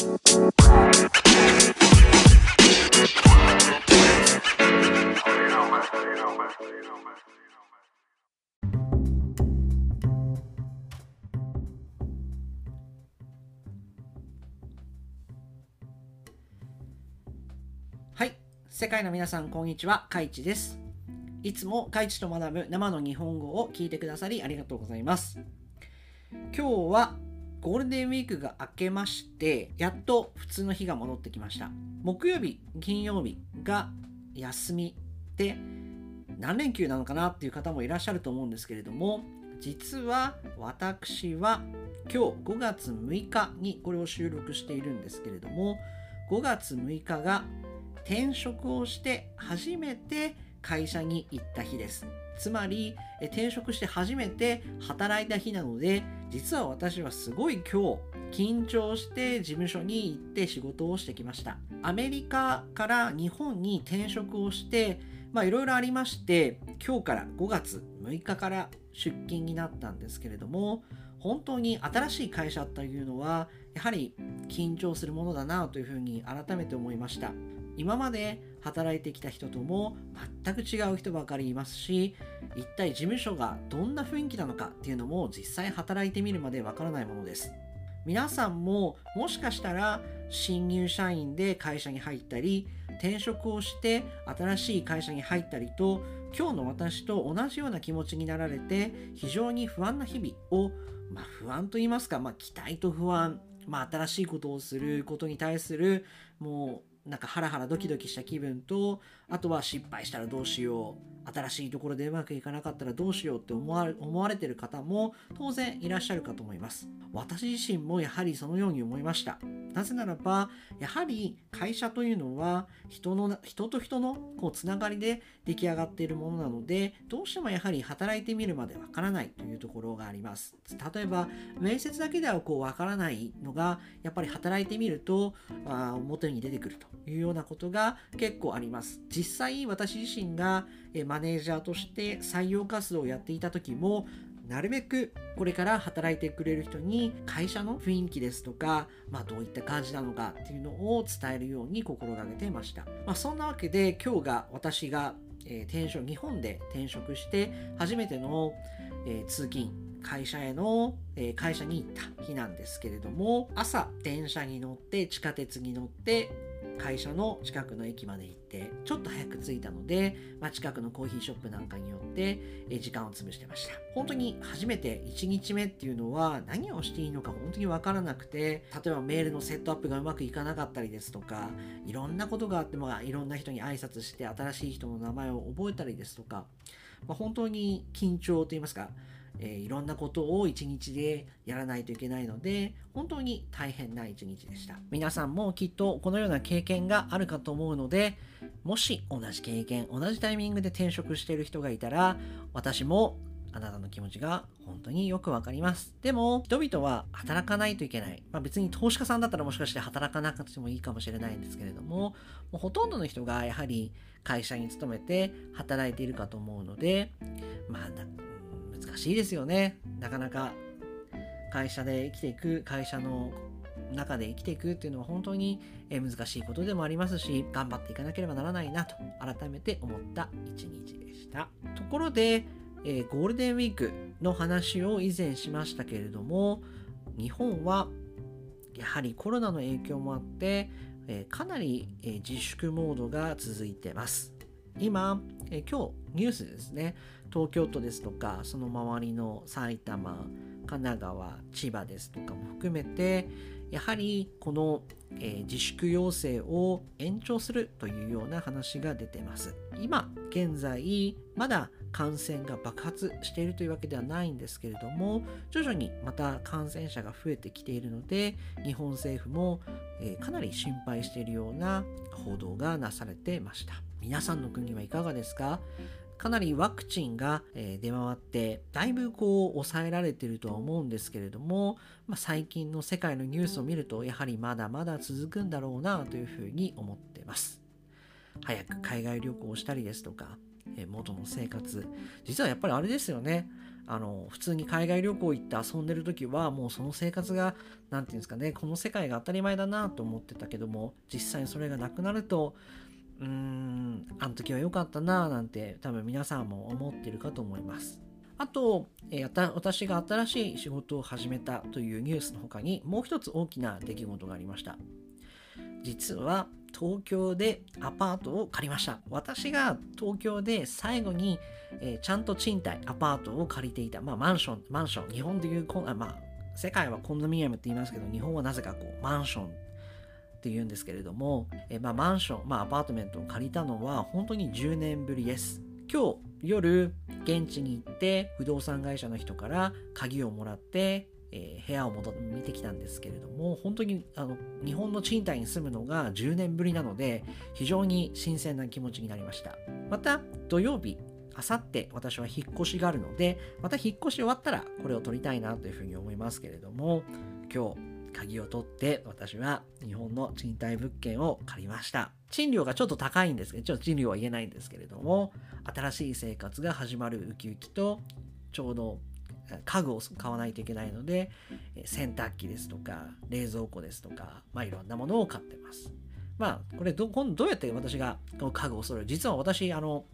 はい世界の皆さんこんにちは。カイチです。いつもカイチと学ぶ生の日本語を聞いてくださりありがとうございます。今日はゴールデンウィークが明けましてやっと普通の日が戻ってきました。木曜日金曜日が休みで何連休なのかなっていう方もいらっしゃると思うんですけれども実は私は今日5月6日にこれを収録しているんですけれども5月6日が転職をして初めて会社に行った日です。つまり転職して初めて働いた日なので実は私はすごい今日緊張して事務所に行って仕事をしてきました。アメリカから日本に転職をしてまあいろいろありまして今日から5月6日から出勤になったんですけれども本当に新しい会社というのはやはり緊張するものだなというふうに改めて思いました。今まで働いてきた人とも全く違う人ばかりいますし一体事務所がどんな雰囲気なのかっていうのも実際働いてみるまでわからないものです。皆さんももしかしたら新入社員で会社に入ったり転職をして新しい会社に入ったりと今日の私と同じような気持ちになられて非常に不安な日々を、まあ、不安と言いますか、まあ、期待と不安、まあ、新しいことをすることに対するもうなんかハラハラドキドキした気分とあとは失敗したらどうしよう。新しいところでうまくいかなかったらどうしようって思われ思われてる方も当然いらっしゃるかと思います。私自身もやはりそのように思いました。なぜならばやはり会社というのは人の人と人のこうつながりで出来上がっているものなのでどうしてもやはり働いてみるまでわからないというところがあります。例えば面接だけではこうわからないのがやっぱり働いてみるとあ表に出てくるというようなことが結構あります。実際私自身がマネージャーとして採用活動をやっていた時もなるべくこれから働いてくれる人に会社の雰囲気ですとか、まあ、どういった感じなのかっていうのを伝えるように心がけてました。まあ、そんなわけで今日が私が、え、転職日本で転職して初めての、え、通勤会社への、え、会社に行った日なんですけれども朝電車に乗って地下鉄に乗って会社の近くの駅まで行ってちょっと早く着いたので、まあ、近くのコーヒーショップなんかによって時間を潰してました。本当に初めて1日目っていうのは何をしていいのか本当に分からなくて例えばメールのセットアップがうまくいかなかったりですとかいろんなことがあってもいろんな人に挨拶して新しい人の名前を覚えたりですとか、まあ、本当に緊張といいますかえー、いろんなことを一日でやらないといけないので本当に大変な一日でした皆さんもきっとこのような経験があるかと思うのでもし同じ経験同じタイミングで転職している人がいたら私もあなたの気持ちが本当によくわかります。でも、人々は働かないといけない。まあ別に投資家さんだったらもしかして働かなくてもいいかもしれないんですけれども、もうほとんどの人がやはり会社に勤めて働いているかと思うので、まあ難しいですよね。なかなか会社で生きていく、会社の中で生きていくっていうのは本当に難しいことでもありますし、頑張っていかなければならないなと改めて思った一日でした。ところで、えー、ゴールデンウィークの話を以前しましたけれども、日本はやはりコロナの影響もあって、えー、かなり、えー、自粛モードが続いてます。今、え今日ニュースですね東京都ですとかその周りの埼玉神奈川千葉ですとかも含めてやはりこの、えー、自粛要請を延長するというような話が出てます。今現在まだ感染が爆発しているというわけではないんですけれども徐々にまた感染者が増えてきているので日本政府も、えー、かなり心配しているような報道がなされてました。皆さんの国はいかがですか？かなりワクチンが出回ってだいぶこう抑えられてるとは思うんですけれども、まあ、最近の世界のニュースを見るとやはりまだまだ続くんだろうなというふうに思ってます。早く海外旅行をしたりですとか元の生活。実はやっぱりあれですよね。あの普通に海外旅行行って遊んでる時はもうその生活が何て言うんですかねこの世界が当たり前だなと思ってたけども実際にそれがなくなるとうーんあの時は良かったななんて多分皆さんも思ってるかと思います。あと、えー、私が新しい仕事を始めたというニュースの他にもう一つ大きな出来事がありました。実は東京でアパートを借りました。私が東京で最後に、えー、ちゃんと賃貸、アパートを借りていた、まあマンション、マンション、日本でいうあ、まあ、世界はコンドミニアムって言いますけど、日本はなぜかこうマンションって言うんですけれども、え、まあ、マンション、まあ、アパートメントを借りたのは本当に10年ぶりです。今日夜現地に行って不動産会社の人から鍵をもらってえー、部屋を戻見てきたんですけれども本当にあの日本の賃貸に住むのが10年ぶりなので非常に新鮮な気持ちになりましたまた土曜日あさって私は引っ越しがあるのでまた引っ越し終わったらこれを取りたいなというふうに思いますけれども今日鍵を取って私は日本の賃貸物件を借りました賃料がちょっと高いんですけどちょっと賃料は言えないんですけれども新しい生活が始まるウキウキとちょうど家具を買わないといけないので、洗濯機ですとか、冷蔵庫ですとか、まあいろんなものを買ってます。まあ、これど、今度どうやって私がこの家具を揃える？実は私、あの、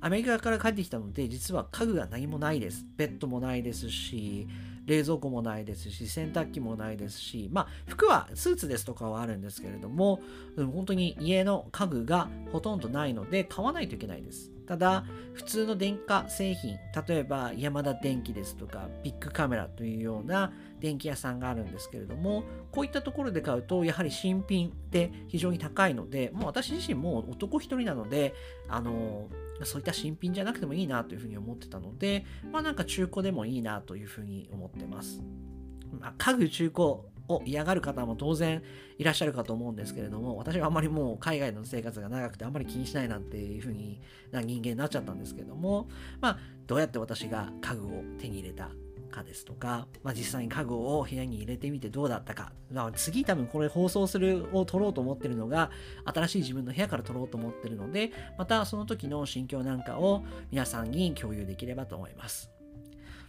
アメリカから帰ってきたので、実は家具が何もないです。ベッドもないですし、冷蔵庫もないですし、洗濯機もないですし、まあ、服はスーツですとかはあるんですけれども、本当に家の家具がほとんどないので、買わないといけないです。ただ、普通の電化製品、例えばヤマダ電機ですとか、ビッグカメラというような電気屋さんがあるんですけれども、こういったところで買うと、やはり新品って非常に高いので、もう私自身も男一人なので、あの、そういった新品じゃなくてもいいなというふうに思ってたので、まあなんか中古でもいいなというふうに思ってます。まあ、家具中古を嫌がる方も当然いらっしゃるかと思うんですけれども、私はあんまりもう海外の生活が長くてあんまり気にしないなんていうふうにな人間になっちゃったんですけども、まあ、どうやって私が家具を手に入れたかですとか、まあ、実際に家具を部屋に入れてみてどうだったか、まあ、次多分これ放送するを撮ろうと思ってるのが新しい自分の部屋から撮ろうと思ってるのでまたその時の心境なんかを皆さんに共有できればと思います。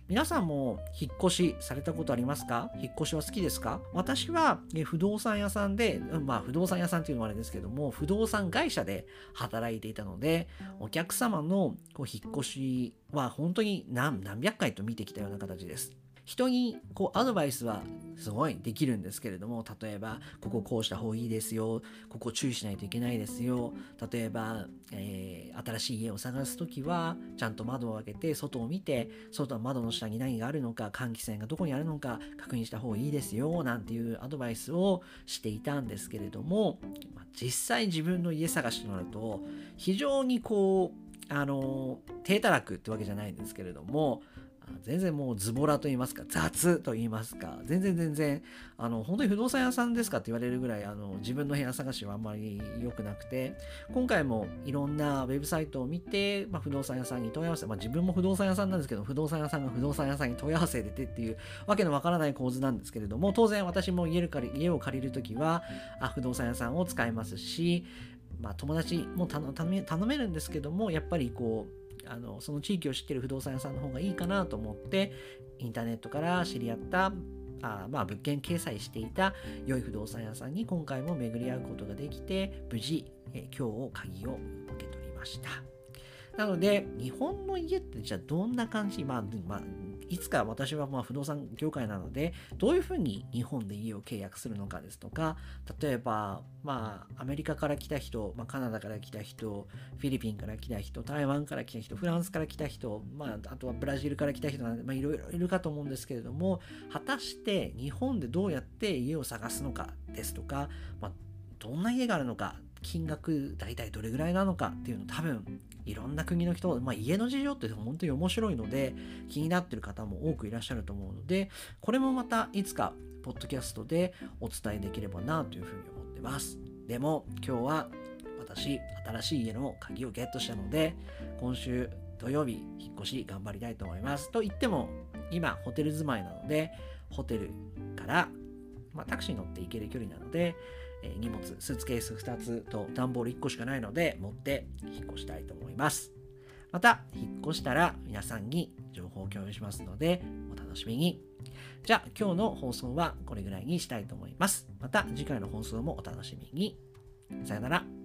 皆さんも引っ越しされたことありますか？引っ越しは好きですか？私は不動産屋さんで、まあ不動産屋さんっていうのもあれですけども、不動産会社で働いていたので、お客様のこう引っ越しは本当に何何百回と見てきたような形です。人にこうアドバイスはすごいできるんですけれども例えばこここうした方がいいですよここ注意しないといけないですよ例えば、えー、新しい家を探す時はちゃんと窓を開けて外を見て外の窓の下に何があるのか換気扇がどこにあるのか確認した方がいいですよなんていうアドバイスをしていたんですけれども、実際自分の家探しとなると非常にこうあの低たらくってわけじゃないんですけれども全然もうズボラと言いますか、雑と言いますか、全然全然、あの、本当に不動産屋さんですかって言われるぐらい、あの、自分の部屋探しはあんまり良くなくて、今回もいろんなウェブサイトを見て、まあ、不動産屋さんに問い合わせ、まあ、自分も不動産屋さんなんですけど、不動産屋さんが不動産屋さんに問い合わせててっていうわけのわからない構図なんですけれども、当然私も家家を借りるときは、あ、不動産屋さんを使いますし、まあ、友達も頼めるんですけども、やっぱりこう、あのその地域を知ってる不動産屋さんの方がいいかなと思ってインターネットから知り合ったあまあ、物件掲載していた良い不動産屋さんに今回も巡り合うことができて無事、え今日を鍵を受け取りました。なので日本の家ってじゃあどんな感じ、まあまあ、いつか私はまあ不動産業界なので、どういうふうに日本で家を契約するのかですとか、例えば、まあ、アメリカから来た人、まあ、カナダから来た人、フィリピンから来た人、台湾から来た人、フランスから来た人、まあ、あとはブラジルから来た人なんで、まあ、いろいろいるかと思うんですけれども、果たして日本でどうやって家を探すのかですとか、まあ、どんな家があるのか金額大体どれぐらいなのかっていうの多分いろんな国の人、まあ、家の事情って本当に面白いので気になってる方も多くいらっしゃると思うのでこれもまたいつかポッドキャストでお伝えできればなというふうに思ってます。でも今日は私新しい家の鍵をゲットしたので今週土曜日引っ越し頑張りたいと思います。と言っても今ホテル住まいなのでホテルから、まあ、タクシーに乗って行ける距離なのでえ荷物、スーツケース2つと段ボール1個しかないので持って引っ越したいと思います。また、引っ越したら皆さんに情報を共有しますので、お楽しみに。じゃあ、今日の放送はこれぐらいにしたいと思います。また次回の放送もお楽しみに。さよなら。